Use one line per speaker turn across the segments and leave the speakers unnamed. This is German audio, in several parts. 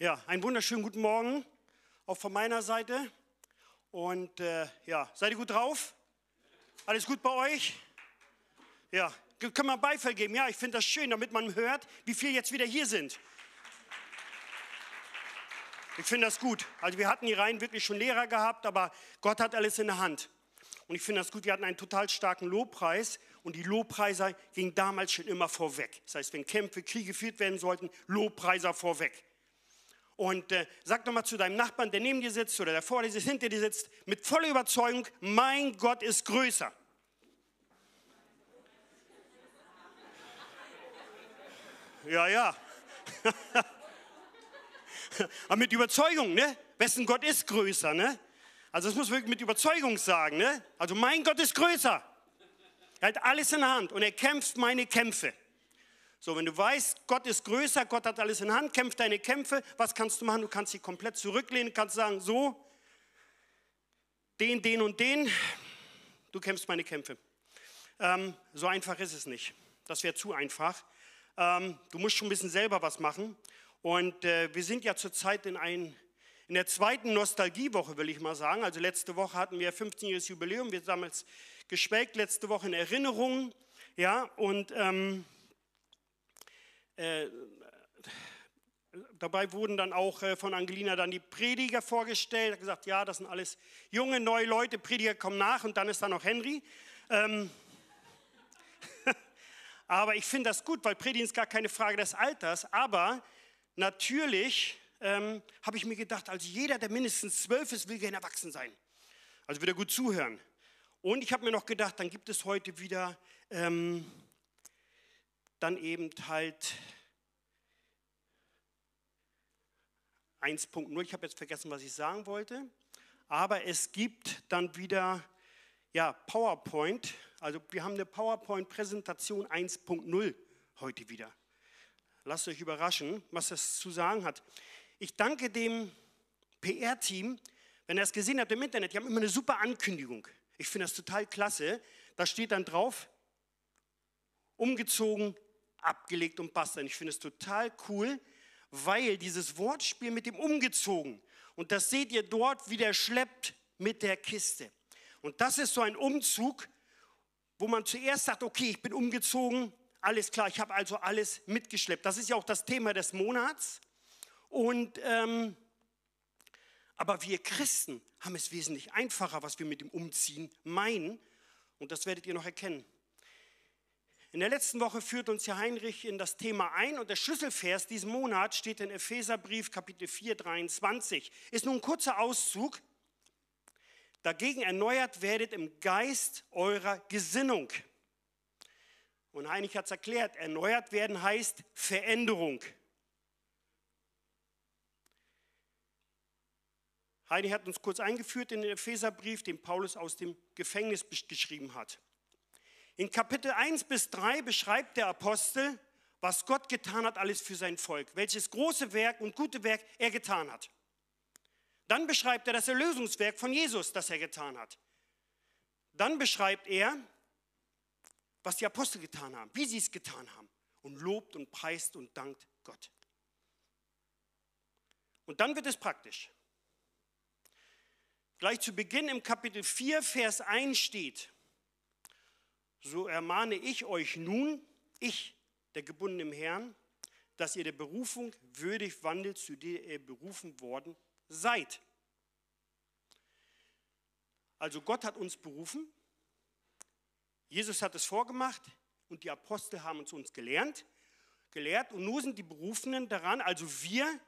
Ja, einen wunderschönen guten Morgen auch von meiner Seite. Und äh, ja, seid ihr gut drauf? Alles gut bei euch? Ja, können wir Beifall geben? Ja, ich finde das schön, damit man hört, wie viele jetzt wieder hier sind. Ich finde das gut. Also wir hatten die Reihen wirklich schon Lehrer gehabt, aber Gott hat alles in der Hand. Und ich finde das gut, wir hatten einen total starken Lobpreis und die Lobpreiser gingen damals schon immer vorweg. Das heißt, wenn Kämpfe, Kriege geführt werden sollten, Lobpreiser vorweg. Und äh, sag doch mal zu deinem Nachbarn, der neben dir sitzt oder der vor dir sitzt, hinter dir sitzt, mit voller Überzeugung, mein Gott ist größer. Ja, ja. Aber mit Überzeugung, ne? Wessen Gott ist größer, ne? Also das muss wirklich mit Überzeugung sagen, ne? Also mein Gott ist größer. Er hat alles in der Hand und er kämpft meine Kämpfe. So, wenn du weißt, Gott ist größer, Gott hat alles in Hand, kämpft deine Kämpfe, was kannst du machen? Du kannst dich komplett zurücklehnen, kannst sagen, so, den, den und den, du kämpfst meine Kämpfe. Ähm, so einfach ist es nicht. Das wäre zu einfach. Ähm, du musst schon ein bisschen selber was machen. Und äh, wir sind ja zurzeit in, ein, in der zweiten Nostalgiewoche, will ich mal sagen. Also letzte Woche hatten wir 15-jähriges Jubiläum. Wir haben damals geschwelgt, letzte Woche in Erinnerungen. Ja, und ähm, äh, dabei wurden dann auch äh, von Angelina dann die Prediger vorgestellt. hat gesagt, ja, das sind alles junge, neue Leute, Prediger kommen nach und dann ist da noch Henry. Ähm, aber ich finde das gut, weil Predigen ist gar keine Frage des Alters. Aber natürlich ähm, habe ich mir gedacht, also jeder, der mindestens zwölf ist, will gerne erwachsen sein. Also wieder gut zuhören. Und ich habe mir noch gedacht, dann gibt es heute wieder ähm, dann eben halt 1.0. Ich habe jetzt vergessen, was ich sagen wollte. Aber es gibt dann wieder ja, PowerPoint. Also wir haben eine PowerPoint-Präsentation 1.0 heute wieder. Lasst euch überraschen, was das zu sagen hat. Ich danke dem PR-Team, wenn er es gesehen hat im Internet. Die haben immer eine super Ankündigung. Ich finde das total klasse. Da steht dann drauf, umgezogen, abgelegt und bastelt. Ich finde es total cool, weil dieses Wortspiel mit dem umgezogen, und das seht ihr dort, wie der schleppt mit der Kiste. Und das ist so ein Umzug, wo man zuerst sagt, okay, ich bin umgezogen, alles klar, ich habe also alles mitgeschleppt. Das ist ja auch das Thema des Monats. Und ähm, aber wir Christen haben es wesentlich einfacher, was wir mit dem Umziehen meinen. Und das werdet ihr noch erkennen. In der letzten Woche führt uns ja Heinrich in das Thema ein und der Schlüsselvers diesen Monat steht in Epheserbrief Kapitel 4, 23. Ist nun ein kurzer Auszug. Dagegen erneuert werdet im Geist eurer Gesinnung. Und Heinrich hat es erklärt, erneuert werden heißt Veränderung. Heinrich hat uns kurz eingeführt in den Epheserbrief, den Paulus aus dem Gefängnis geschrieben hat. In Kapitel 1 bis 3 beschreibt der Apostel, was Gott getan hat, alles für sein Volk, welches große Werk und gute Werk er getan hat. Dann beschreibt er das Erlösungswerk von Jesus, das er getan hat. Dann beschreibt er, was die Apostel getan haben, wie sie es getan haben und lobt und preist und dankt Gott. Und dann wird es praktisch. Gleich zu Beginn im Kapitel 4, Vers 1 steht, so ermahne ich euch nun, ich, der gebundene im Herrn, dass ihr der Berufung würdig wandelt, zu der ihr berufen worden seid. Also Gott hat uns berufen, Jesus hat es vorgemacht und die Apostel haben es uns gelernt, gelehrt und nun sind die Berufenen daran, also wir,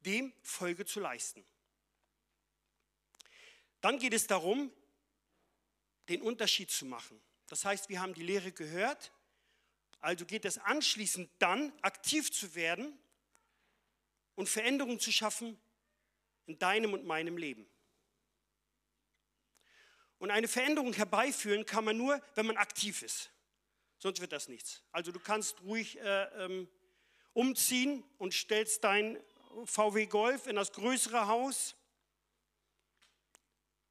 dem Folge zu leisten. Dann geht es darum, den Unterschied zu machen. Das heißt, wir haben die Lehre gehört Also geht es anschließend dann, aktiv zu werden und Veränderungen zu schaffen in deinem und meinem Leben. Und eine Veränderung herbeiführen kann man nur, wenn man aktiv ist. Sonst wird das nichts. Also du kannst ruhig äh, ähm, umziehen und stellst dein VW Golf in das größere Haus,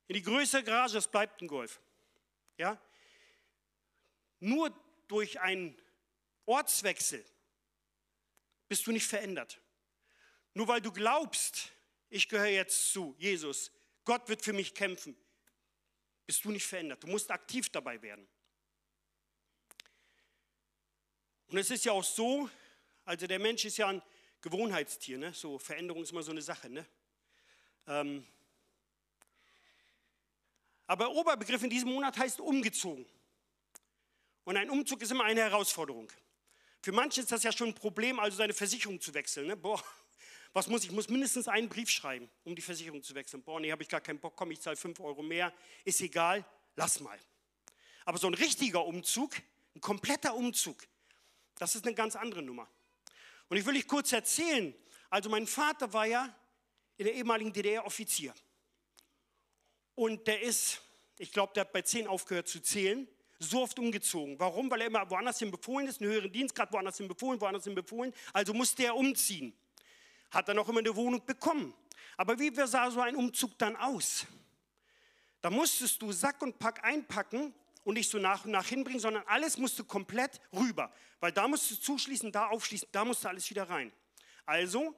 in die größere Garage, das bleibt ein Golf. Ja? Nur durch einen Ortswechsel bist du nicht verändert. Nur weil du glaubst, ich gehöre jetzt zu Jesus, Gott wird für mich kämpfen, bist du nicht verändert. Du musst aktiv dabei werden. Und es ist ja auch so, also der Mensch ist ja ein Gewohnheitstier, ne? so Veränderung ist immer so eine Sache. Ne? Ähm, aber Oberbegriff in diesem Monat heißt umgezogen. Und ein Umzug ist immer eine Herausforderung. Für manche ist das ja schon ein Problem, also seine Versicherung zu wechseln. Ne? Boah, was muss ich? Ich muss mindestens einen Brief schreiben, um die Versicherung zu wechseln. Boah, nee, habe ich gar keinen Bock, komm, ich zahle 5 Euro mehr. Ist egal, lass mal. Aber so ein richtiger Umzug, ein kompletter Umzug, das ist eine ganz andere Nummer. Und ich will euch kurz erzählen. Also mein Vater war ja in der ehemaligen DDR Offizier. Und der ist, ich glaube, der hat bei 10 aufgehört zu zählen, so oft umgezogen. Warum? Weil er immer woanders hin befohlen ist, einen höheren Dienstgrad, woanders hin befohlen, woanders hin befohlen. Also musste er umziehen. Hat dann auch immer eine Wohnung bekommen. Aber wie sah so ein Umzug dann aus? Da musstest du Sack und Pack einpacken und nicht so nach und nach hinbringen, sondern alles musste komplett rüber. Weil da musst du zuschließen, da aufschließen, da musste alles wieder rein. Also,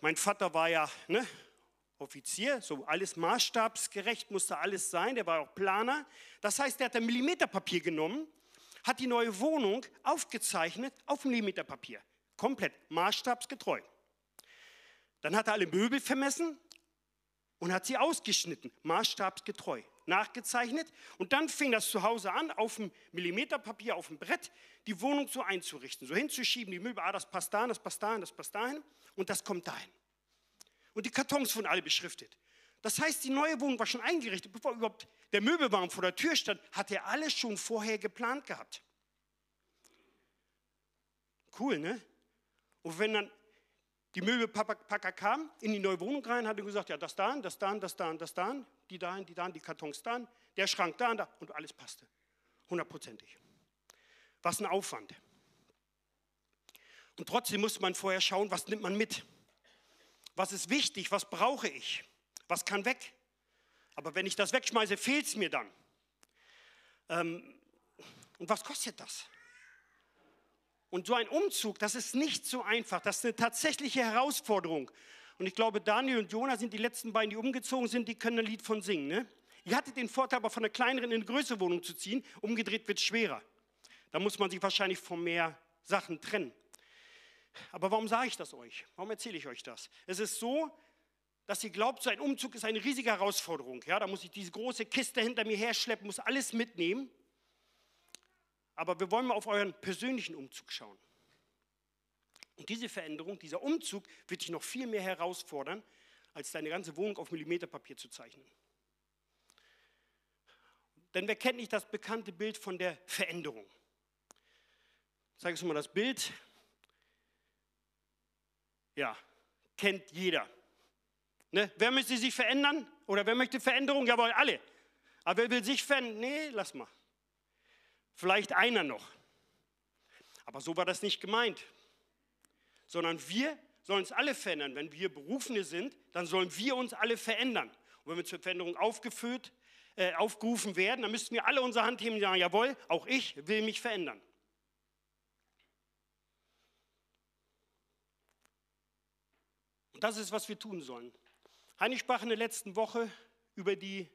mein Vater war ja ne, Offizier, so alles maßstabsgerecht musste alles sein, der war auch Planer. Das heißt, er hat ein Millimeterpapier genommen, hat die neue Wohnung aufgezeichnet auf Millimeterpapier. Komplett maßstabsgetreu. Dann hat er alle Möbel vermessen und hat sie ausgeschnitten, maßstabsgetreu nachgezeichnet. Und dann fing das zu Hause an, auf dem Millimeterpapier, auf dem Brett, die Wohnung so einzurichten, so hinzuschieben, die Möbel, ah, das passt dahin, das passt dahin, das passt dahin und das kommt dahin. Und die Kartons wurden alle beschriftet. Das heißt, die neue Wohnung war schon eingerichtet, bevor überhaupt der Möbelwagen vor der Tür stand, hat er alles schon vorher geplant gehabt. Cool, ne? Und wenn dann die Möbelpacker kamen in die neue Wohnung rein, hat er gesagt, ja, das da, das da, das da, das da, die da, die da, die Kartons da, der Schrank da, da und alles passte. Hundertprozentig. Was ein Aufwand. Und trotzdem muss man vorher schauen, was nimmt man mit. Was ist wichtig, was brauche ich, was kann weg. Aber wenn ich das wegschmeiße, fehlt es mir dann. Ähm, und was kostet das? Und so ein Umzug, das ist nicht so einfach. Das ist eine tatsächliche Herausforderung. Und ich glaube, Daniel und Jonah sind die letzten beiden, die umgezogen sind, die können ein Lied von singen. Ne? Ihr hattet den Vorteil, aber von einer kleineren in eine größere Wohnung zu ziehen. Umgedreht wird es schwerer. Da muss man sich wahrscheinlich von mehr Sachen trennen. Aber warum sage ich das euch? Warum erzähle ich euch das? Es ist so, dass ihr glaubt, so ein Umzug ist eine riesige Herausforderung. Ja, da muss ich diese große Kiste hinter mir herschleppen, muss alles mitnehmen. Aber wir wollen mal auf euren persönlichen Umzug schauen. Und diese Veränderung, dieser Umzug wird dich noch viel mehr herausfordern, als deine ganze Wohnung auf Millimeterpapier zu zeichnen. Denn wer kennt nicht das bekannte Bild von der Veränderung? Sag ich mal das Bild. Ja, kennt jeder. Ne? Wer möchte sich verändern? Oder wer möchte Veränderung? Jawohl, alle. Aber wer will sich verändern? Nee, lass mal. Vielleicht einer noch. Aber so war das nicht gemeint. Sondern wir sollen uns alle verändern. Wenn wir Berufene sind, dann sollen wir uns alle verändern. Und wenn wir zur Veränderung aufgeführt, äh, aufgerufen werden, dann müssten wir alle unsere Hand heben und sagen, jawohl, auch ich will mich verändern. Und das ist, was wir tun sollen. Heini sprach in der letzten Woche über die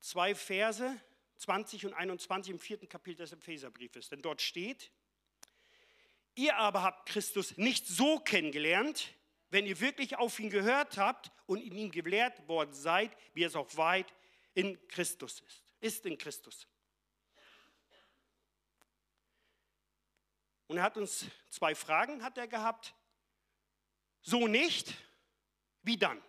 zwei Verse, 20 und 21 im vierten Kapitel des Epheserbriefes. Denn dort steht, ihr aber habt Christus nicht so kennengelernt, wenn ihr wirklich auf ihn gehört habt und in ihm gelehrt worden seid, wie es auch weit in Christus ist. Ist in Christus. Und er hat uns zwei Fragen hat er gehabt. So nicht, wie dann?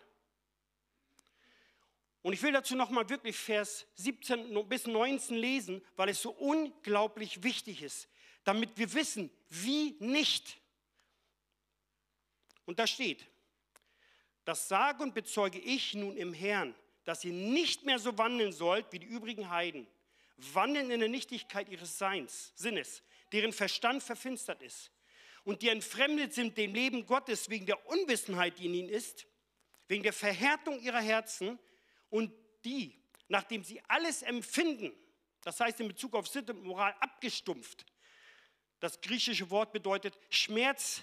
Und ich will dazu nochmal wirklich Vers 17 bis 19 lesen, weil es so unglaublich wichtig ist, damit wir wissen, wie nicht. Und da steht, das sage und bezeuge ich nun im Herrn, dass ihr nicht mehr so wandeln sollt wie die übrigen Heiden, wandeln in der Nichtigkeit ihres Seins, Sinnes, deren Verstand verfinstert ist und die entfremdet sind dem Leben Gottes wegen der Unwissenheit, die in ihnen ist, wegen der Verhärtung ihrer Herzen und die, nachdem sie alles empfinden, das heißt in Bezug auf Sitte und Moral abgestumpft, das griechische Wort bedeutet Schmerz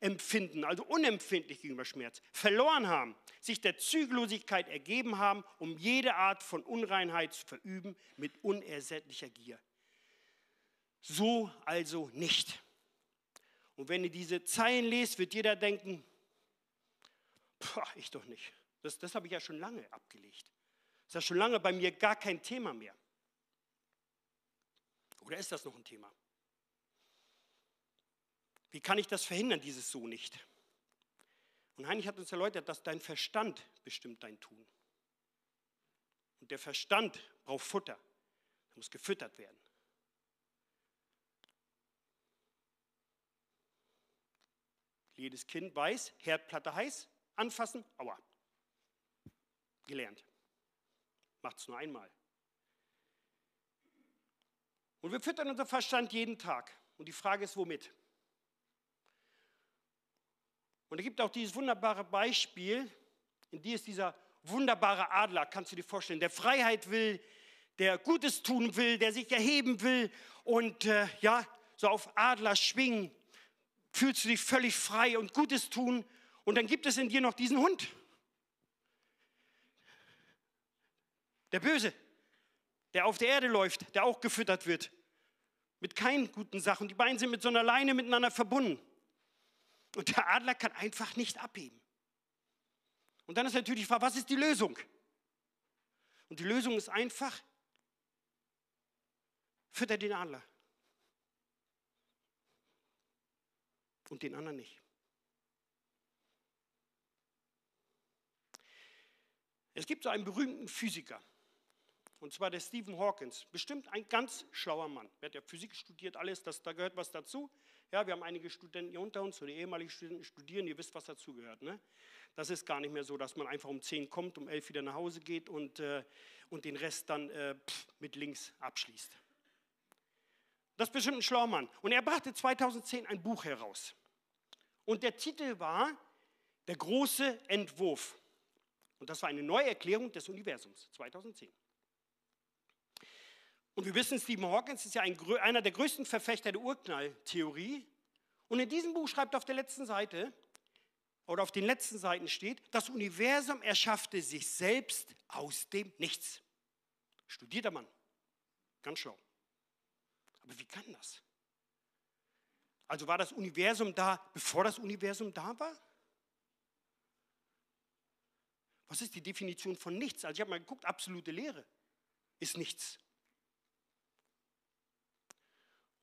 empfinden, also unempfindlich gegenüber Schmerz, verloren haben, sich der Zügellosigkeit ergeben haben, um jede Art von Unreinheit zu verüben mit unersättlicher Gier. So also nicht. Und wenn ihr diese Zeilen lest, wird jeder denken, ich doch nicht. Das, das habe ich ja schon lange abgelegt. Das ist ja schon lange bei mir gar kein Thema mehr. Oder ist das noch ein Thema? Wie kann ich das verhindern, dieses so nicht? Und Heinrich hat uns erläutert, dass dein Verstand bestimmt dein Tun. Und der Verstand braucht Futter. Er muss gefüttert werden. Jedes Kind weiß, Herdplatte heiß, anfassen, aua. Gelernt. Macht es nur einmal. Und wir füttern unseren Verstand jeden Tag. Und die Frage ist, womit? Und es gibt auch dieses wunderbare Beispiel, in die ist dieser wunderbare Adler, kannst du dir vorstellen, der Freiheit will, der Gutes tun will, der sich erheben will und äh, ja, so auf Adler schwingen, fühlst du dich völlig frei und Gutes tun. Und dann gibt es in dir noch diesen Hund. Der Böse, der auf der Erde läuft, der auch gefüttert wird. Mit keinen guten Sachen. Die beiden sind mit so einer Leine miteinander verbunden. Und der Adler kann einfach nicht abheben. Und dann ist natürlich die Frage, was ist die Lösung? Und die Lösung ist einfach, fütter den Adler. Und den anderen nicht. Es gibt so einen berühmten Physiker, und zwar der Stephen Hawkins. Bestimmt ein ganz schlauer Mann. Er hat ja Physik studiert, alles, das, da gehört was dazu. Ja, wir haben einige Studenten hier unter uns oder ehemalige Studenten studieren, ihr wisst, was dazu gehört. Ne? Das ist gar nicht mehr so, dass man einfach um 10 kommt, um 11 wieder nach Hause geht und, äh, und den Rest dann äh, pff, mit links abschließt. Das ist bestimmt ein schlauer Mann. Und er brachte 2010 ein Buch heraus. Und der Titel war Der große Entwurf. Und das war eine Neuerklärung des Universums 2010. Und wir wissen, Stephen Hawkins ist ja ein, einer der größten Verfechter der Urknalltheorie. Und in diesem Buch schreibt auf der letzten Seite, oder auf den letzten Seiten steht, das Universum erschaffte sich selbst aus dem Nichts. Studierter Mann, ganz schlau. Aber wie kann das? Also war das Universum da, bevor das Universum da war? Was ist die Definition von nichts? Also ich habe mal geguckt, absolute Lehre ist nichts.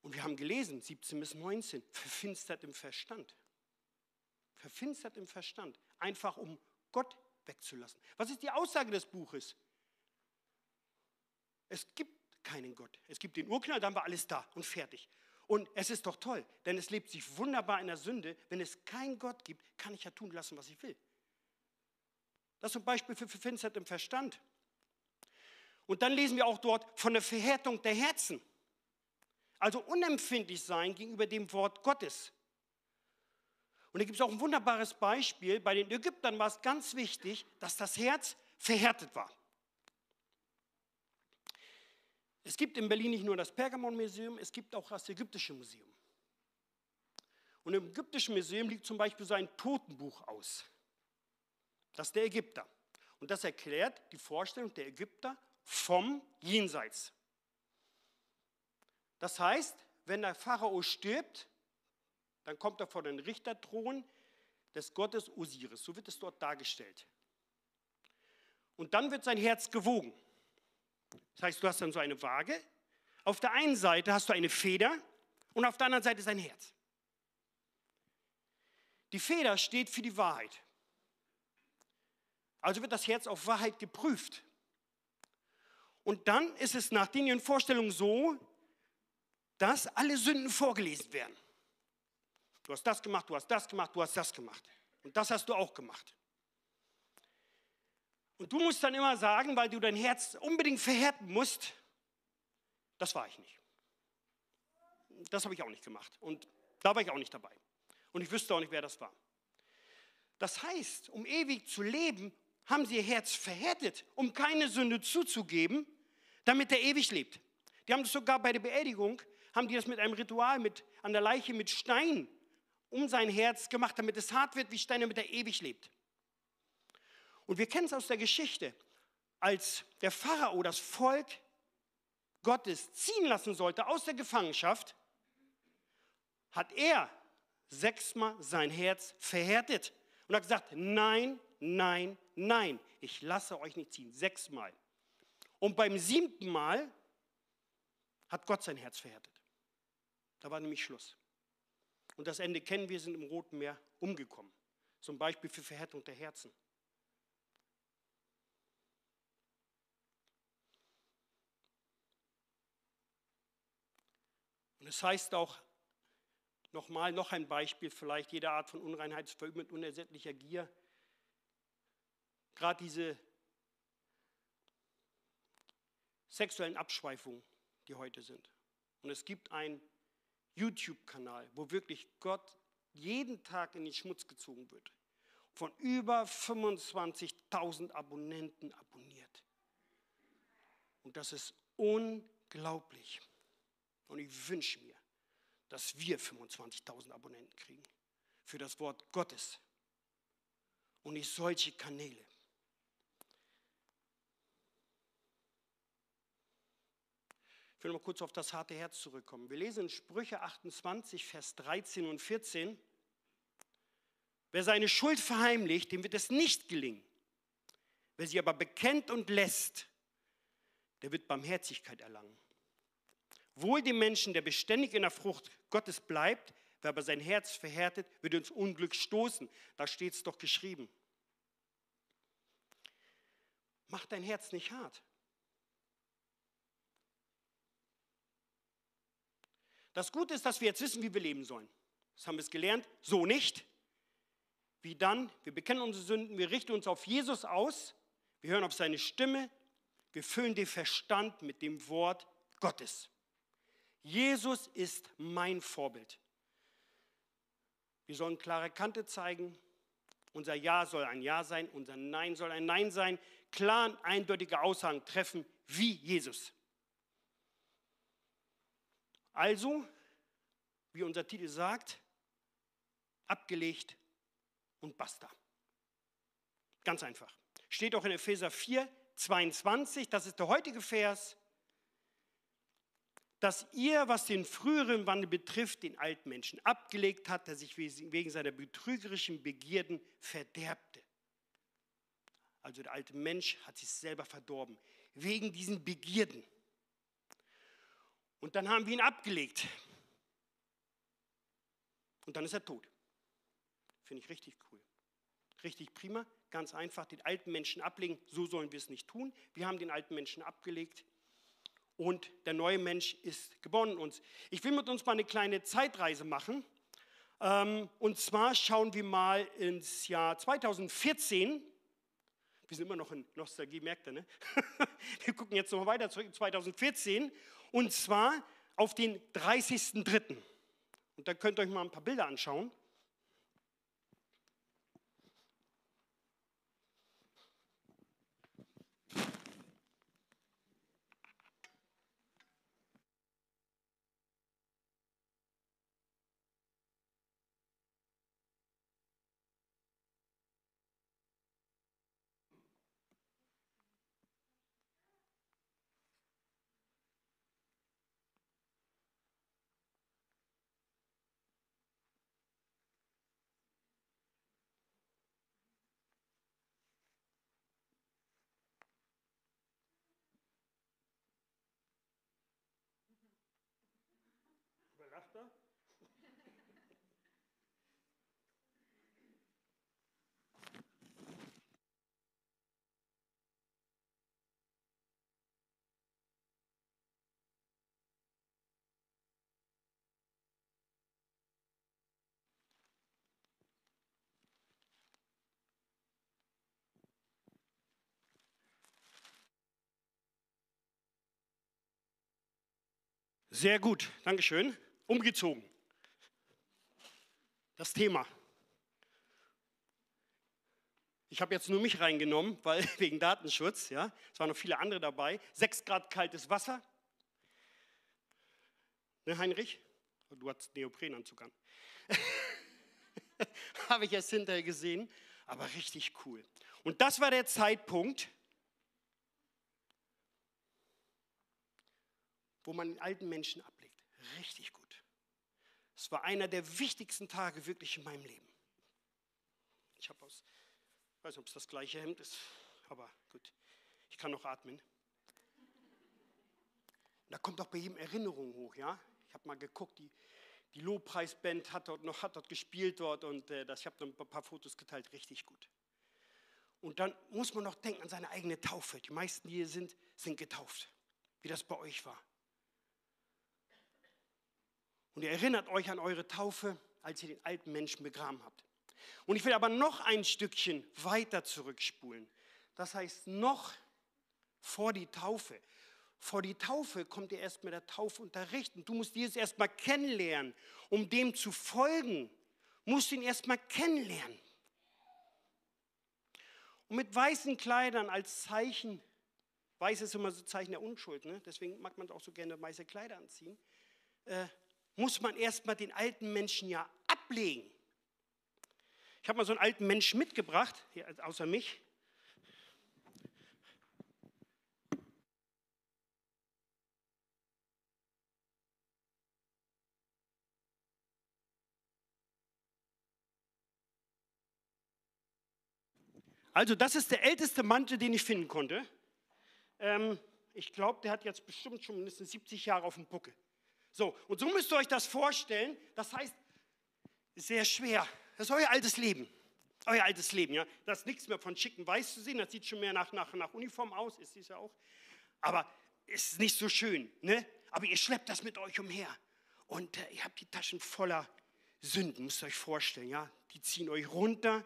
Und wir haben gelesen, 17 bis 19, verfinstert im Verstand. Verfinstert im Verstand. Einfach um Gott wegzulassen. Was ist die Aussage des Buches? Es gibt keinen Gott. Es gibt den Urknall, dann war alles da und fertig. Und es ist doch toll, denn es lebt sich wunderbar in der Sünde. Wenn es keinen Gott gibt, kann ich ja tun lassen, was ich will. Das ist ein Beispiel für verfinstert im Verstand. Und dann lesen wir auch dort von der Verhärtung der Herzen. Also unempfindlich sein gegenüber dem Wort Gottes. Und da gibt es auch ein wunderbares Beispiel. Bei den Ägyptern war es ganz wichtig, dass das Herz verhärtet war. Es gibt in Berlin nicht nur das Pergamon-Museum, es gibt auch das Ägyptische Museum. Und im Ägyptischen Museum liegt zum Beispiel so ein Totenbuch aus. Das ist der Ägypter. Und das erklärt die Vorstellung der Ägypter vom Jenseits. Das heißt, wenn der Pharao stirbt, dann kommt er vor den Richterthron des Gottes Osiris. So wird es dort dargestellt. Und dann wird sein Herz gewogen. Das heißt, du hast dann so eine Waage. Auf der einen Seite hast du eine Feder und auf der anderen Seite sein Herz. Die Feder steht für die Wahrheit. Also wird das Herz auf Wahrheit geprüft. Und dann ist es nach den Vorstellungen so, dass alle Sünden vorgelesen werden. Du hast das gemacht, du hast das gemacht, du hast das gemacht. Und das hast du auch gemacht. Und du musst dann immer sagen, weil du dein Herz unbedingt verhärten musst, das war ich nicht. Das habe ich auch nicht gemacht. Und da war ich auch nicht dabei. Und ich wüsste auch nicht, wer das war. Das heißt, um ewig zu leben, haben sie ihr Herz verhärtet, um keine Sünde zuzugeben, damit er ewig lebt. Die haben das sogar bei der Beerdigung, haben die das mit einem Ritual mit, an der Leiche mit Stein um sein Herz gemacht, damit es hart wird wie Stein, damit er ewig lebt. Und wir kennen es aus der Geschichte, als der Pharao das Volk Gottes ziehen lassen sollte aus der Gefangenschaft, hat er sechsmal sein Herz verhärtet und hat gesagt, nein, nein, nein, ich lasse euch nicht ziehen. Sechsmal. Und beim siebten Mal hat Gott sein Herz verhärtet. Da war nämlich Schluss. Und das Ende kennen wir, sind im Roten Meer umgekommen. Zum Beispiel für Verhärtung der Herzen. Und es heißt auch, nochmal, noch ein Beispiel, vielleicht jede Art von Unreinheit verübt mit unersättlicher Gier. Gerade diese sexuellen Abschweifungen, die heute sind. Und es gibt einen YouTube-Kanal, wo wirklich Gott jeden Tag in den Schmutz gezogen wird. Von über 25.000 Abonnenten abonniert. Und das ist unglaublich. Und ich wünsche mir, dass wir 25.000 Abonnenten kriegen für das Wort Gottes und nicht solche Kanäle. Ich will mal kurz auf das harte Herz zurückkommen. Wir lesen in Sprüche 28, Vers 13 und 14. Wer seine Schuld verheimlicht, dem wird es nicht gelingen. Wer sie aber bekennt und lässt, der wird Barmherzigkeit erlangen. Wohl dem Menschen, der beständig in der Frucht Gottes bleibt, wer aber sein Herz verhärtet, wird ins Unglück stoßen. Da steht es doch geschrieben. Mach dein Herz nicht hart. Das Gute ist, dass wir jetzt wissen, wie wir leben sollen. Das haben wir es gelernt. So nicht. Wie dann? Wir bekennen unsere Sünden, wir richten uns auf Jesus aus, wir hören auf seine Stimme, wir füllen den Verstand mit dem Wort Gottes. Jesus ist mein Vorbild. Wir sollen klare Kante zeigen. Unser Ja soll ein Ja sein, unser Nein soll ein Nein sein. Klar eindeutige Aussagen treffen wie Jesus. Also, wie unser Titel sagt, abgelegt und basta. Ganz einfach. Steht auch in Epheser 4, 22, das ist der heutige Vers, dass ihr, was den früheren Wandel betrifft, den alten Menschen abgelegt hat, der sich wegen seiner betrügerischen Begierden verderbte. Also der alte Mensch hat sich selber verdorben, wegen diesen Begierden. Und dann haben wir ihn abgelegt. Und dann ist er tot. Finde ich richtig cool. Richtig prima, ganz einfach, den alten Menschen ablegen. So sollen wir es nicht tun. Wir haben den alten Menschen abgelegt und der neue Mensch ist geboren in uns. Ich will mit uns mal eine kleine Zeitreise machen. Ähm, und zwar schauen wir mal ins Jahr 2014. Wir sind immer noch in Nostalgie, merkt ihr, ne? Wir gucken jetzt noch weiter zurück in 2014 und zwar auf den 30.03. Und da könnt ihr euch mal ein paar Bilder anschauen. Sehr gut, Dankeschön. Umgezogen. Das Thema. Ich habe jetzt nur mich reingenommen, weil wegen Datenschutz, ja. Es waren noch viele andere dabei. Sechs Grad kaltes Wasser. Ne, Heinrich? Du hast Neoprenanzug an. habe ich erst hinterher gesehen, aber richtig cool. Und das war der Zeitpunkt, wo man den alten Menschen ablegt. Richtig gut. Es war einer der wichtigsten Tage wirklich in meinem Leben. Ich habe aus ich weiß nicht, ob es das gleiche Hemd ist, aber gut, ich kann noch atmen. Da kommt auch bei jedem Erinnerung hoch, ja. Ich habe mal geguckt, die, die Lobpreisband hat dort noch hat dort gespielt dort und äh, das, ich habe ein paar Fotos geteilt, richtig gut. Und dann muss man noch denken an seine eigene Taufe. Die meisten, die hier sind, sind getauft, wie das bei euch war. Und ihr erinnert euch an eure Taufe, als ihr den alten Menschen begraben habt. Und ich will aber noch ein Stückchen weiter zurückspulen. Das heißt, noch vor die Taufe. Vor die Taufe kommt ihr erst mit der Taufunterricht. Und du musst Jesus erstmal kennenlernen. Um dem zu folgen, musst du ihn erstmal kennenlernen. Und mit weißen Kleidern als Zeichen, weiß ist immer so Zeichen der Unschuld, ne? deswegen mag man auch so gerne weiße Kleider anziehen, äh, muss man erstmal den alten Menschen ja ablegen. Ich habe mal so einen alten Menschen mitgebracht, außer mich. Also das ist der älteste Mantel, den ich finden konnte. Ähm, ich glaube, der hat jetzt bestimmt schon mindestens 70 Jahre auf dem Buckel. So, und so müsst ihr euch das vorstellen. Das heißt, sehr schwer. Das ist euer altes Leben. Euer altes Leben, ja. Da ist nichts mehr von schicken Weiß zu sehen. Das sieht schon mehr nach, nach, nach Uniform aus, ist es ja auch. Aber es ist nicht so schön, ne? Aber ihr schleppt das mit euch umher. Und äh, ihr habt die Taschen voller Sünden, müsst ihr euch vorstellen, ja. Die ziehen euch runter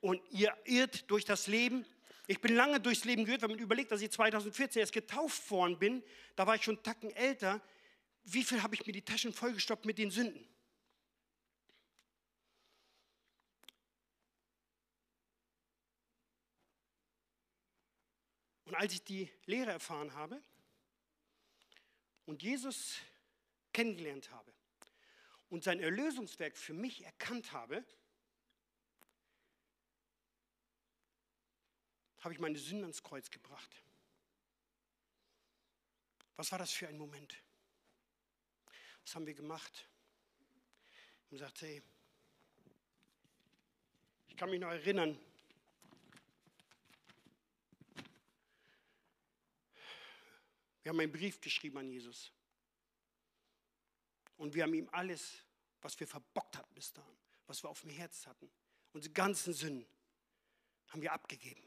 und ihr irrt durch das Leben. Ich bin lange durchs Leben geirrt, wenn man überlegt, dass ich 2014 erst getauft worden bin. Da war ich schon Tacken älter. Wie viel habe ich mir die Taschen vollgestoppt mit den Sünden? Und als ich die Lehre erfahren habe und Jesus kennengelernt habe und sein Erlösungswerk für mich erkannt habe, habe ich meine Sünden ans Kreuz gebracht. Was war das für ein Moment? Was haben wir gemacht? Und gesagt, hey, ich kann mich noch erinnern, Wir haben einen Brief geschrieben an Jesus. Und wir haben ihm alles, was wir verbockt hatten bis dahin, was wir auf dem Herz hatten, unsere ganzen Sünden, haben wir abgegeben.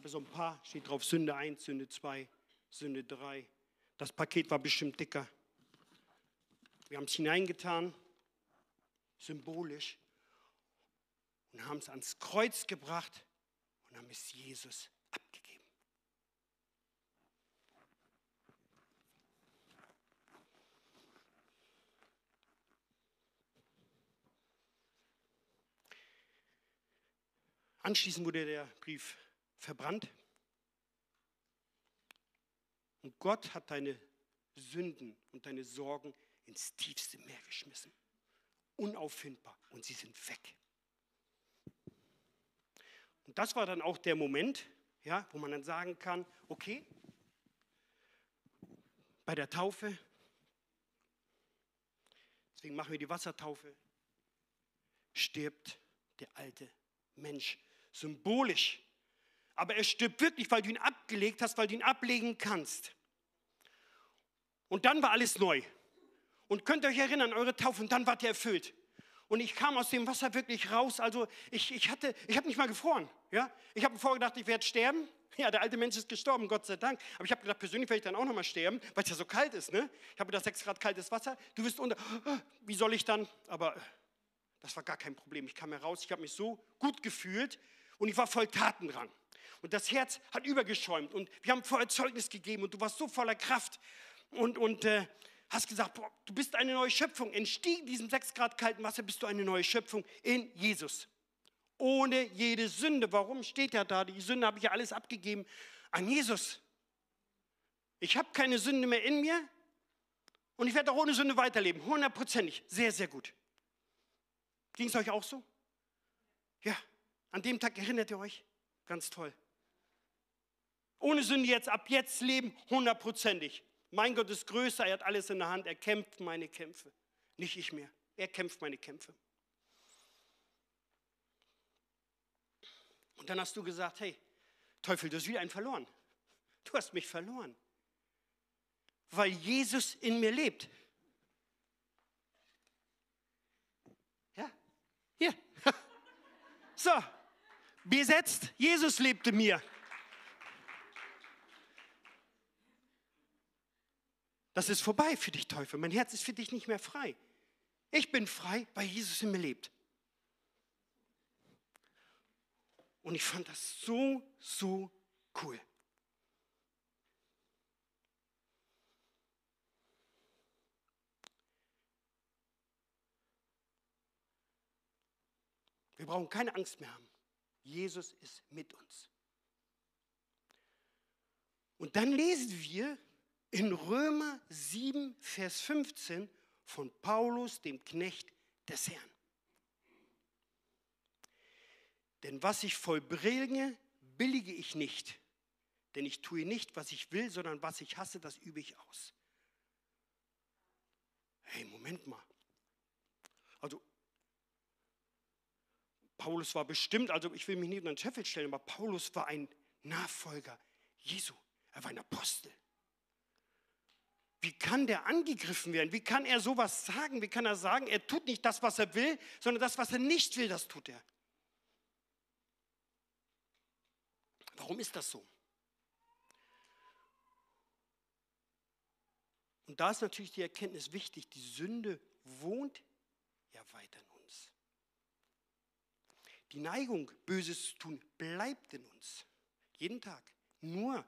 Habe so ein paar, steht drauf Sünde 1, Sünde 2, Sünde 3. Das Paket war bestimmt dicker. Wir haben es hineingetan symbolisch, und haben es ans Kreuz gebracht und haben es Jesus abgegeben. Anschließend wurde der Brief verbrannt. Und Gott hat deine Sünden und deine Sorgen ins tiefste Meer geschmissen unauffindbar und sie sind weg. Und das war dann auch der Moment, ja, wo man dann sagen kann, okay, bei der Taufe, deswegen machen wir die Wassertaufe, stirbt der alte Mensch symbolisch. Aber er stirbt wirklich, weil du ihn abgelegt hast, weil du ihn ablegen kannst. Und dann war alles neu. Und könnt ihr euch erinnern, eure Taufe, und dann wart ihr erfüllt. Und ich kam aus dem Wasser wirklich raus. Also ich, ich hatte, ich habe nicht mal gefroren. Ja? Ich habe vorgedacht, ich werde sterben. Ja, der alte Mensch ist gestorben, Gott sei Dank. Aber ich habe gedacht, persönlich werde ich dann auch noch mal sterben, weil es ja so kalt ist. Ne? Ich habe gedacht, 6 Grad kaltes Wasser. Du wirst unter. Wie soll ich dann? Aber Das war gar kein Problem. Ich kam heraus, ich habe mich so gut gefühlt und ich war voll Tatendrang. Und das Herz hat übergeschäumt und wir haben voll Zeugnis gegeben und du warst so voller Kraft und, und äh, hast gesagt, boah, du bist eine neue Schöpfung. Entstiegen diesem 6 Grad kalten Wasser bist du eine neue Schöpfung in Jesus. Ohne jede Sünde. Warum steht ja da? Die Sünde habe ich ja alles abgegeben an Jesus. Ich habe keine Sünde mehr in mir und ich werde auch ohne Sünde weiterleben. Hundertprozentig. Sehr, sehr gut. Ging es euch auch so? Ja, an dem Tag erinnert ihr euch? Ganz toll. Ohne Sünde jetzt, ab jetzt leben, hundertprozentig. Mein Gott ist größer, er hat alles in der Hand, er kämpft meine Kämpfe. Nicht ich mehr, er kämpft meine Kämpfe. Und dann hast du gesagt, hey, Teufel, du hast wieder einen verloren. Du hast mich verloren, weil Jesus in mir lebt. Ja, hier. So, besetzt, Jesus lebte mir. Das ist vorbei für dich, Teufel. Mein Herz ist für dich nicht mehr frei. Ich bin frei, weil Jesus in mir lebt. Und ich fand das so, so cool. Wir brauchen keine Angst mehr haben. Jesus ist mit uns. Und dann lesen wir in Römer 7, Vers 15 von Paulus, dem Knecht des Herrn. Denn was ich vollbringe, billige ich nicht. Denn ich tue nicht, was ich will, sondern was ich hasse, das übe ich aus. Hey, Moment mal. Also, Paulus war bestimmt, also ich will mich nicht unter den Scheffel stellen, aber Paulus war ein Nachfolger Jesu. Er war ein Apostel. Wie kann der angegriffen werden? Wie kann er sowas sagen? Wie kann er sagen, er tut nicht das, was er will, sondern das, was er nicht will, das tut er? Warum ist das so? Und da ist natürlich die Erkenntnis wichtig, die Sünde wohnt ja weiter in uns. Die Neigung, Böses zu tun, bleibt in uns. Jeden Tag. Nur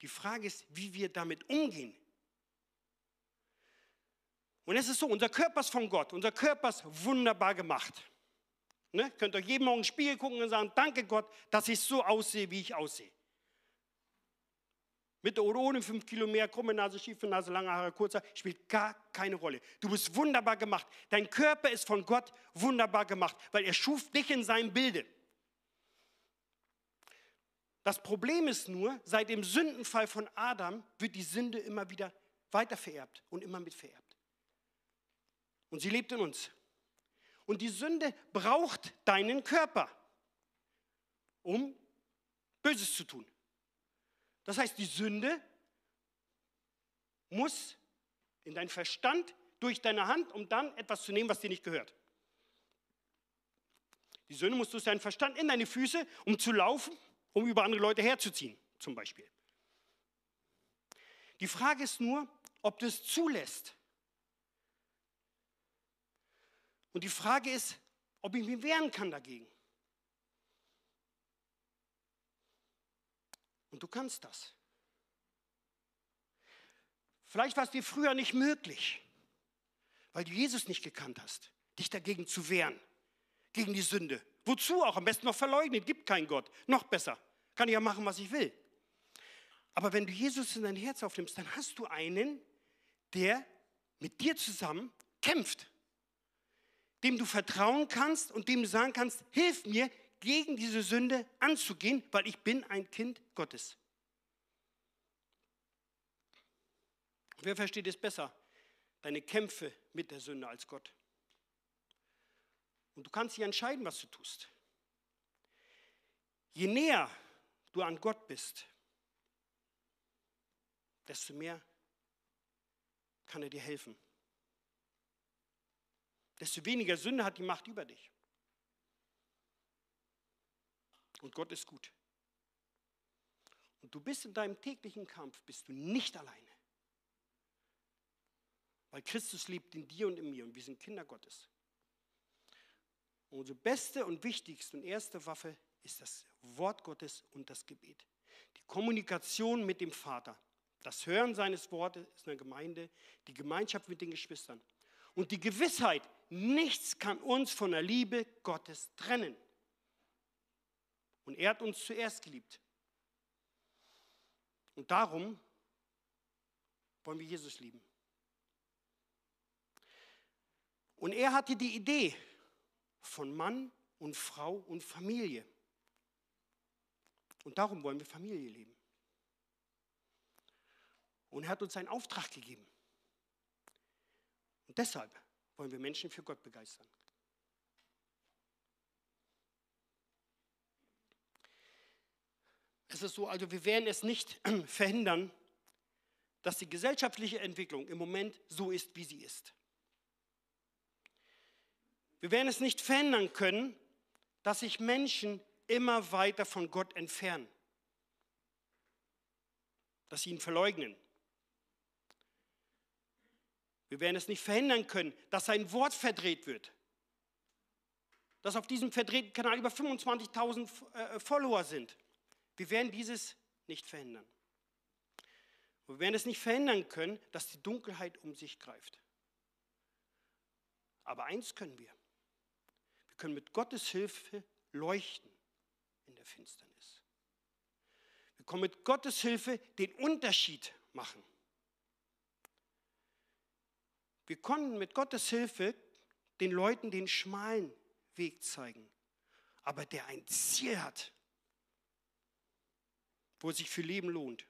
die Frage ist, wie wir damit umgehen. Und es ist so, unser Körper ist von Gott, unser Körper ist wunderbar gemacht. Ne? Könnt euch jeden Morgen den Spiegel gucken und sagen, danke Gott, dass ich so aussehe, wie ich aussehe. Mit oder ohne fünf Kilo mehr, krumme Nase, schiefe Nase, lange Haare, kurzer, spielt gar keine Rolle. Du bist wunderbar gemacht. Dein Körper ist von Gott wunderbar gemacht, weil er schuf dich in seinem Bilde. Das Problem ist nur, seit dem Sündenfall von Adam wird die Sünde immer wieder weiter vererbt und immer mit vererbt. Und sie lebt in uns. Und die Sünde braucht deinen Körper, um Böses zu tun. Das heißt, die Sünde muss in deinen Verstand durch deine Hand, um dann etwas zu nehmen, was dir nicht gehört. Die Sünde muss durch deinen Verstand in deine Füße, um zu laufen, um über andere Leute herzuziehen, zum Beispiel. Die Frage ist nur, ob du es zulässt. Und die Frage ist, ob ich mich wehren kann dagegen. Und du kannst das. Vielleicht war es dir früher nicht möglich, weil du Jesus nicht gekannt hast, dich dagegen zu wehren, gegen die Sünde. Wozu auch? Am besten noch verleugnen, gibt keinen Gott. Noch besser. Kann ich ja machen, was ich will. Aber wenn du Jesus in dein Herz aufnimmst, dann hast du einen, der mit dir zusammen kämpft dem du vertrauen kannst und dem du sagen kannst, hilf mir, gegen diese Sünde anzugehen, weil ich bin ein Kind Gottes. Wer versteht es besser? Deine Kämpfe mit der Sünde als Gott. Und du kannst dich entscheiden, was du tust. Je näher du an Gott bist, desto mehr kann er dir helfen desto weniger Sünde hat die Macht über dich. Und Gott ist gut. Und du bist in deinem täglichen Kampf, bist du nicht alleine. Weil Christus lebt in dir und in mir und wir sind Kinder Gottes. Unsere beste und wichtigste und erste Waffe ist das Wort Gottes und das Gebet. Die Kommunikation mit dem Vater. Das Hören seines Wortes ist eine Gemeinde, die Gemeinschaft mit den Geschwistern. Und die Gewissheit, nichts kann uns von der Liebe Gottes trennen. Und er hat uns zuerst geliebt. Und darum wollen wir Jesus lieben. Und er hatte die Idee von Mann und Frau und Familie. Und darum wollen wir Familie leben. Und er hat uns einen Auftrag gegeben. Und deshalb wollen wir Menschen für Gott begeistern. Es ist so, also wir werden es nicht verhindern, dass die gesellschaftliche Entwicklung im Moment so ist, wie sie ist. Wir werden es nicht verhindern können, dass sich Menschen immer weiter von Gott entfernen, dass sie ihn verleugnen. Wir werden es nicht verhindern können, dass sein Wort verdreht wird, dass auf diesem verdrehten Kanal über 25.000 äh, Follower sind. Wir werden dieses nicht verhindern. Wir werden es nicht verhindern können, dass die Dunkelheit um sich greift. Aber eins können wir. Wir können mit Gottes Hilfe leuchten in der Finsternis. Wir können mit Gottes Hilfe den Unterschied machen. Wir konnten mit Gottes Hilfe den Leuten den schmalen Weg zeigen, aber der ein Ziel hat, wo es sich für Leben lohnt,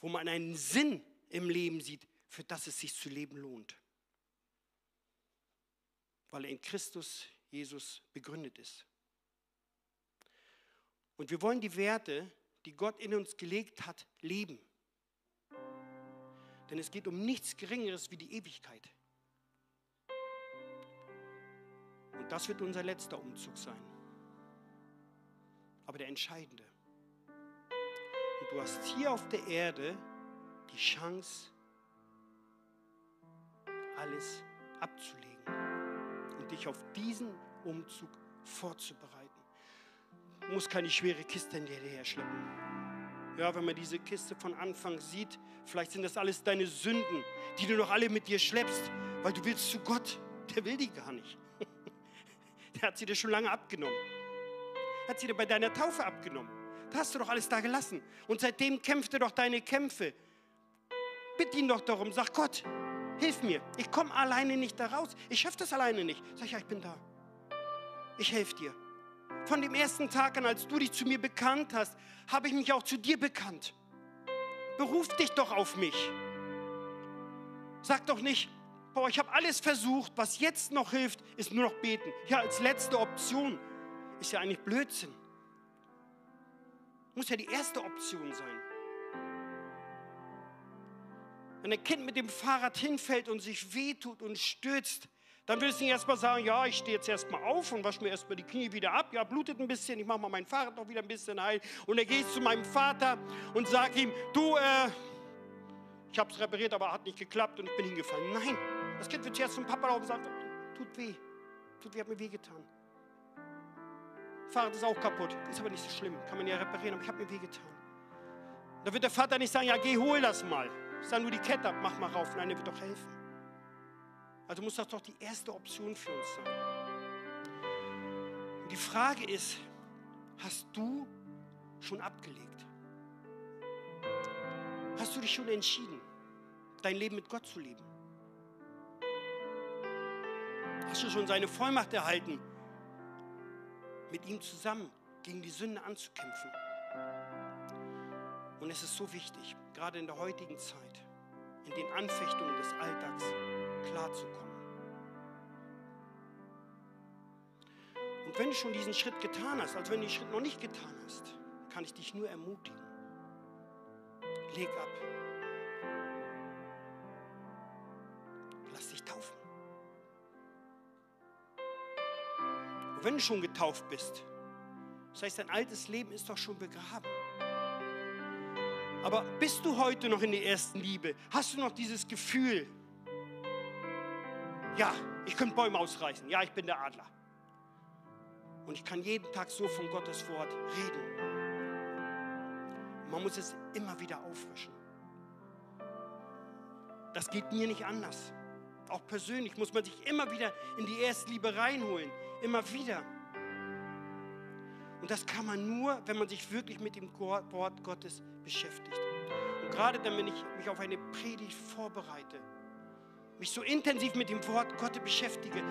wo man einen Sinn im Leben sieht, für das es sich zu leben lohnt weil er in Christus Jesus begründet ist. Und wir wollen die Werte, die Gott in uns gelegt hat, leben. Denn es geht um nichts Geringeres wie die Ewigkeit. Und das wird unser letzter Umzug sein. Aber der entscheidende. Und du hast hier auf der Erde die Chance, alles abzulegen und dich auf diesen Umzug vorzubereiten. Du musst keine schwere Kiste in dir herschleppen. Ja, wenn man diese Kiste von Anfang sieht, vielleicht sind das alles deine Sünden, die du noch alle mit dir schleppst, weil du willst zu Gott. Der will die gar nicht. Der hat sie dir schon lange abgenommen. Hat sie dir bei deiner Taufe abgenommen. Da hast du doch alles da gelassen. Und seitdem kämpft er doch deine Kämpfe. Bitte ihn doch darum, sag Gott, hilf mir. Ich komme alleine nicht da raus. Ich schaffe das alleine nicht. Sag ja, ich bin da. Ich helfe dir. Von dem ersten Tag an, als du dich zu mir bekannt hast, habe ich mich auch zu dir bekannt. Beruf dich doch auf mich. Sag doch nicht, boah, ich habe alles versucht, was jetzt noch hilft, ist nur noch beten. Ja, als letzte Option ist ja eigentlich Blödsinn. Muss ja die erste Option sein. Wenn ein Kind mit dem Fahrrad hinfällt und sich wehtut und stürzt, dann willst du nicht erstmal sagen, ja, ich stehe jetzt erstmal auf und wasche mir erstmal die Knie wieder ab. Ja, blutet ein bisschen, ich mache mal mein Fahrrad noch wieder ein bisschen heil. Und dann gehst zu meinem Vater und sag ihm, du, äh, ich habe es repariert, aber hat nicht geklappt und ich bin hingefallen. Nein, das Kind wird zuerst zum Papa laufen und sagen, tut weh, tut weh, hat mir weh getan. Fahrrad ist auch kaputt, ist aber nicht so schlimm, kann man ja reparieren, aber ich habe mir weh getan. Da wird der Vater nicht sagen, ja, geh, hol das mal. Sag nur die Kette ab, mach mal rauf. Nein, der wird doch helfen. Also muss das doch die erste Option für uns sein. Und die Frage ist, hast du schon abgelegt? Hast du dich schon entschieden, dein Leben mit Gott zu leben? Hast du schon seine Vollmacht erhalten, mit ihm zusammen gegen die Sünde anzukämpfen? Und es ist so wichtig, gerade in der heutigen Zeit, in den Anfechtungen des Alltags klarzukommen. Und wenn du schon diesen Schritt getan hast, also wenn du den Schritt noch nicht getan hast, kann ich dich nur ermutigen. Leg ab. Lass dich taufen. Und wenn du schon getauft bist, das heißt, dein altes Leben ist doch schon begraben. Aber bist du heute noch in der ersten Liebe? Hast du noch dieses Gefühl? Ja, ich könnte Bäume ausreißen. Ja, ich bin der Adler. Und ich kann jeden Tag so von Gottes Wort reden. Man muss es immer wieder auffrischen. Das geht mir nicht anders. Auch persönlich muss man sich immer wieder in die Erstliebe reinholen. Immer wieder. Und das kann man nur, wenn man sich wirklich mit dem Wort Gottes beschäftigt. Und gerade dann, wenn ich mich auf eine Predigt vorbereite, mich so intensiv mit dem Wort Gottes beschäftige,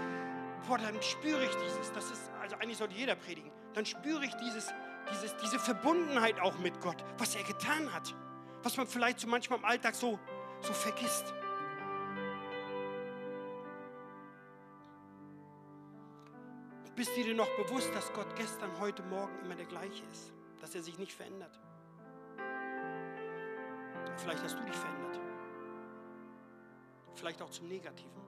boah, dann spüre ich dieses, das ist, also eigentlich sollte jeder predigen, dann spüre ich dieses, dieses, diese Verbundenheit auch mit Gott, was er getan hat, was man vielleicht so manchmal im Alltag so, so vergisst. Bist du dir noch bewusst, dass Gott gestern, heute, morgen immer der gleiche ist? Dass er sich nicht verändert? Vielleicht hast du dich verändert. Vielleicht auch zum Negativen.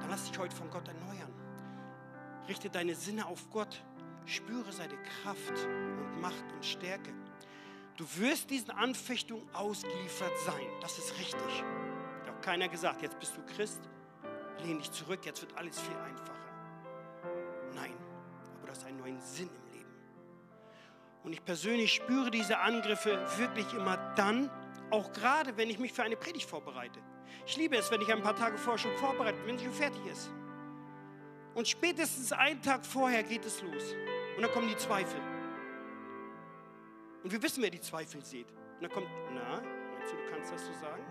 Dann lass dich heute von Gott erneuern. Richte deine Sinne auf Gott. Spüre seine Kraft und Macht und Stärke. Du wirst diesen Anfechtungen ausgeliefert sein. Das ist richtig. Hat auch keiner gesagt, jetzt bist du Christ, lehn dich zurück, jetzt wird alles viel einfacher. Nein, aber du hast einen neuen Sinn im. Und ich persönlich spüre diese Angriffe wirklich immer dann, auch gerade wenn ich mich für eine Predigt vorbereite. Ich liebe es, wenn ich ein paar Tage vorher schon vorbereitet bin, wenn sie schon fertig ist. Und spätestens einen Tag vorher geht es los. Und dann kommen die Zweifel. Und wir wissen, wer die Zweifel sieht. Und dann kommt, na, meinst du, du kannst das so sagen?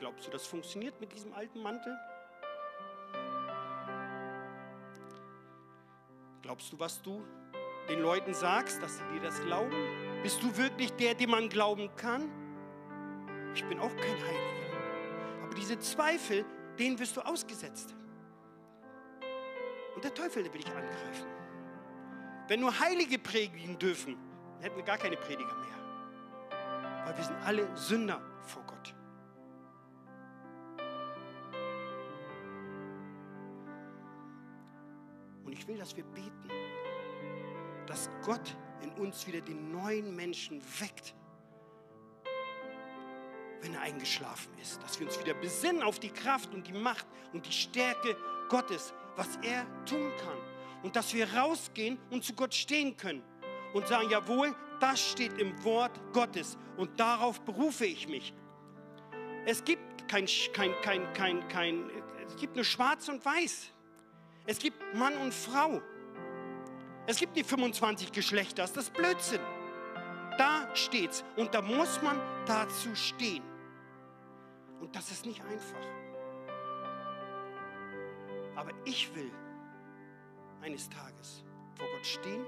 Glaubst du, das funktioniert mit diesem alten Mantel? Glaubst du, was du den Leuten sagst, dass sie dir das glauben? Bist du wirklich der, dem man glauben kann? Ich bin auch kein Heiliger. Aber diese Zweifel, denen wirst du ausgesetzt. Und der Teufel, der will dich angreifen. Wenn nur Heilige predigen dürfen, dann hätten wir gar keine Prediger mehr. Weil wir sind alle Sünder vor Gott. Und ich will, dass wir beten, dass Gott in uns wieder den neuen Menschen weckt, wenn er eingeschlafen ist. Dass wir uns wieder besinnen auf die Kraft und die Macht und die Stärke Gottes, was er tun kann. Und dass wir rausgehen und zu Gott stehen können und sagen, jawohl, das steht im Wort Gottes und darauf berufe ich mich. Es gibt kein, kein, kein, kein, kein, es gibt nur schwarz und weiß. Es gibt Mann und Frau. Es gibt die 25 Geschlechter, das ist Blödsinn. Da steht's und da muss man dazu stehen. Und das ist nicht einfach. Aber ich will eines Tages vor Gott stehen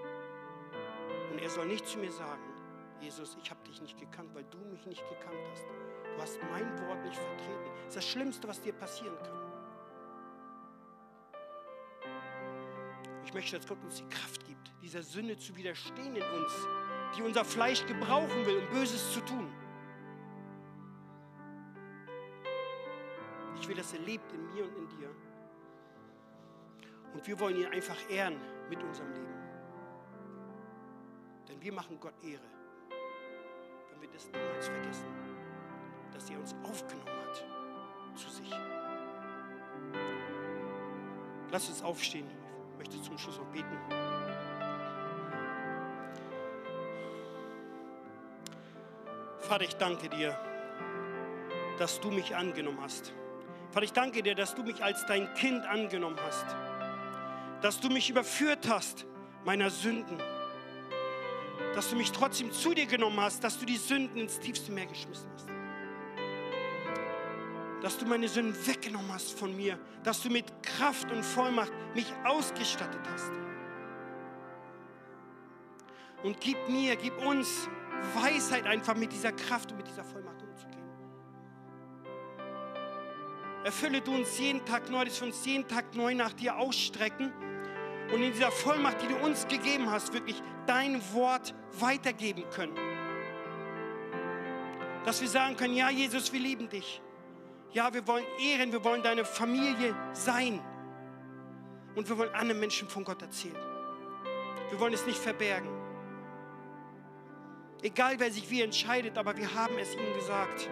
und er soll nicht zu mir sagen, Jesus, ich habe dich nicht gekannt, weil du mich nicht gekannt hast. Du hast mein Wort nicht vertreten. Das ist das Schlimmste, was dir passieren kann. Ich möchte, dass Gott uns die Kraft gibt, dieser Sünde zu widerstehen in uns, die unser Fleisch gebrauchen will, um Böses zu tun. Ich will, dass er lebt in mir und in dir. Und wir wollen ihn einfach ehren mit unserem Leben. Denn wir machen Gott Ehre, wenn wir das niemals vergessen, dass er uns aufgenommen hat zu sich. Lass uns aufstehen möchte zum Schluss auch beten. Vater, ich danke dir, dass du mich angenommen hast. Vater, ich danke dir, dass du mich als dein Kind angenommen hast. Dass du mich überführt hast meiner Sünden. Dass du mich trotzdem zu dir genommen hast, dass du die Sünden ins tiefste Meer geschmissen hast dass du meine Sünden weggenommen hast von mir, dass du mit Kraft und Vollmacht mich ausgestattet hast. Und gib mir, gib uns Weisheit einfach mit dieser Kraft und mit dieser Vollmacht umzugehen. Erfülle du uns jeden Tag neu, dass wir uns jeden Tag neu nach dir ausstrecken und in dieser Vollmacht, die du uns gegeben hast, wirklich dein Wort weitergeben können. Dass wir sagen können, ja Jesus, wir lieben dich. Ja, wir wollen ehren, wir wollen deine Familie sein. Und wir wollen anderen Menschen von Gott erzählen. Wir wollen es nicht verbergen. Egal wer sich wie entscheidet, aber wir haben es ihm gesagt.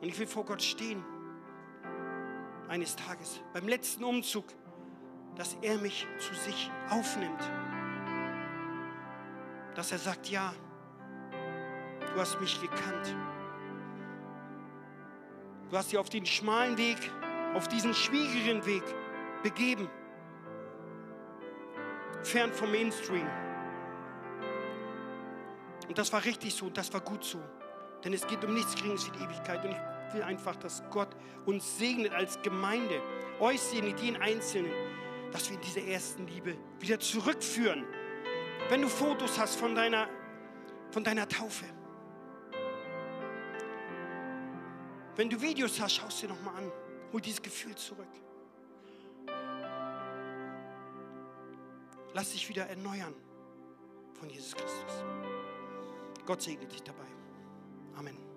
Und ich will vor Gott stehen eines Tages, beim letzten Umzug, dass er mich zu sich aufnimmt. Dass er sagt, ja, du hast mich gekannt. Du hast dich auf den schmalen Weg, auf diesen schwierigen Weg begeben. Fern vom Mainstream. Und das war richtig so das war gut so. Denn es geht um nichts Geringes wie die Ewigkeit. Und ich will einfach, dass Gott uns segnet als Gemeinde, euch segnet, jeden Einzelnen, dass wir in diese ersten Liebe wieder zurückführen. Wenn du Fotos hast von deiner, von deiner Taufe, wenn du Videos hast, schau es dir nochmal an. Hol dieses Gefühl zurück. Lass dich wieder erneuern von Jesus Christus. Gott segne dich dabei. Amen.